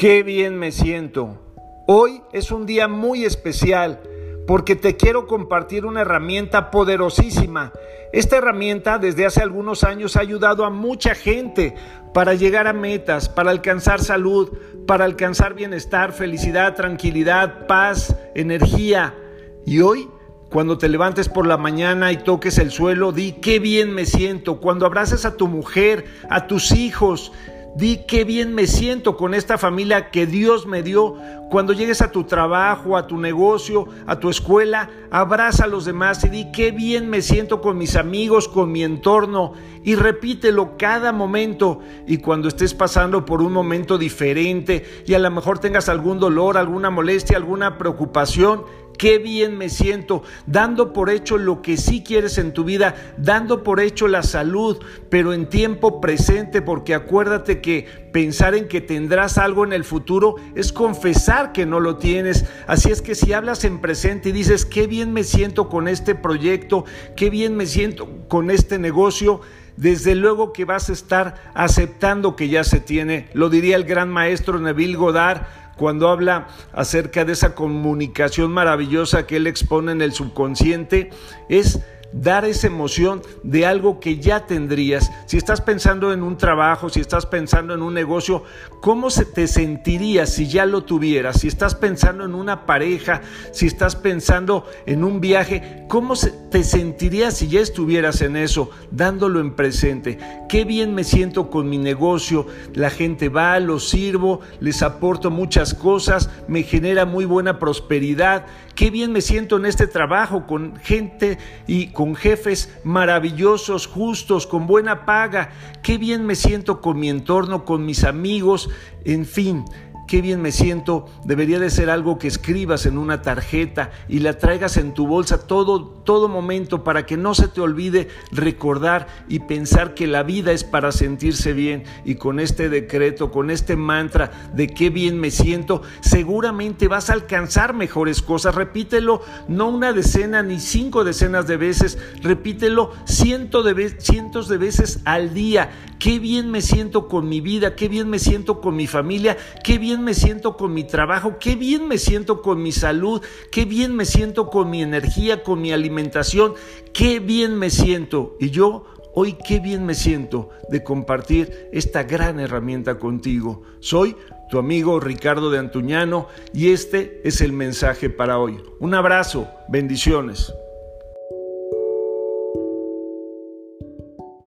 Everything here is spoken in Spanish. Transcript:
Qué bien me siento. Hoy es un día muy especial porque te quiero compartir una herramienta poderosísima. Esta herramienta desde hace algunos años ha ayudado a mucha gente para llegar a metas, para alcanzar salud, para alcanzar bienestar, felicidad, tranquilidad, paz, energía. Y hoy cuando te levantes por la mañana y toques el suelo, di qué bien me siento. Cuando abraces a tu mujer, a tus hijos, Di qué bien me siento con esta familia que Dios me dio. Cuando llegues a tu trabajo, a tu negocio, a tu escuela, abraza a los demás y di qué bien me siento con mis amigos, con mi entorno. Y repítelo cada momento. Y cuando estés pasando por un momento diferente y a lo mejor tengas algún dolor, alguna molestia, alguna preocupación, qué bien me siento, dando por hecho lo que sí quieres en tu vida, dando por hecho la salud, pero en tiempo presente, porque acuérdate que pensar en que tendrás algo en el futuro es confesar que no lo tienes. Así es que si hablas en presente y dices, qué bien me siento con este proyecto, qué bien me siento con este negocio, desde luego que vas a estar aceptando que ya se tiene. Lo diría el gran maestro Neville Goddard cuando habla acerca de esa comunicación maravillosa que él expone en el subconsciente, es dar esa emoción de algo que ya tendrías. Si estás pensando en un trabajo, si estás pensando en un negocio, ¿cómo se te sentirías si ya lo tuvieras? Si estás pensando en una pareja, si estás pensando en un viaje, ¿cómo se te sentirías si ya estuvieras en eso, dándolo en presente? Qué bien me siento con mi negocio, la gente va, lo sirvo, les aporto muchas cosas, me genera muy buena prosperidad. Qué bien me siento en este trabajo con gente y con jefes maravillosos, justos, con buena paga. Qué bien me siento con mi entorno, con mis amigos, en fin qué bien me siento, debería de ser algo que escribas en una tarjeta y la traigas en tu bolsa todo, todo momento para que no se te olvide recordar y pensar que la vida es para sentirse bien y con este decreto, con este mantra de qué bien me siento, seguramente vas a alcanzar mejores cosas. Repítelo no una decena ni cinco decenas de veces, repítelo de, cientos de veces al día. Qué bien me siento con mi vida, qué bien me siento con mi familia, qué bien me siento con mi trabajo, qué bien me siento con mi salud, qué bien me siento con mi energía, con mi alimentación, qué bien me siento. Y yo hoy qué bien me siento de compartir esta gran herramienta contigo. Soy tu amigo Ricardo de Antuñano y este es el mensaje para hoy. Un abrazo, bendiciones.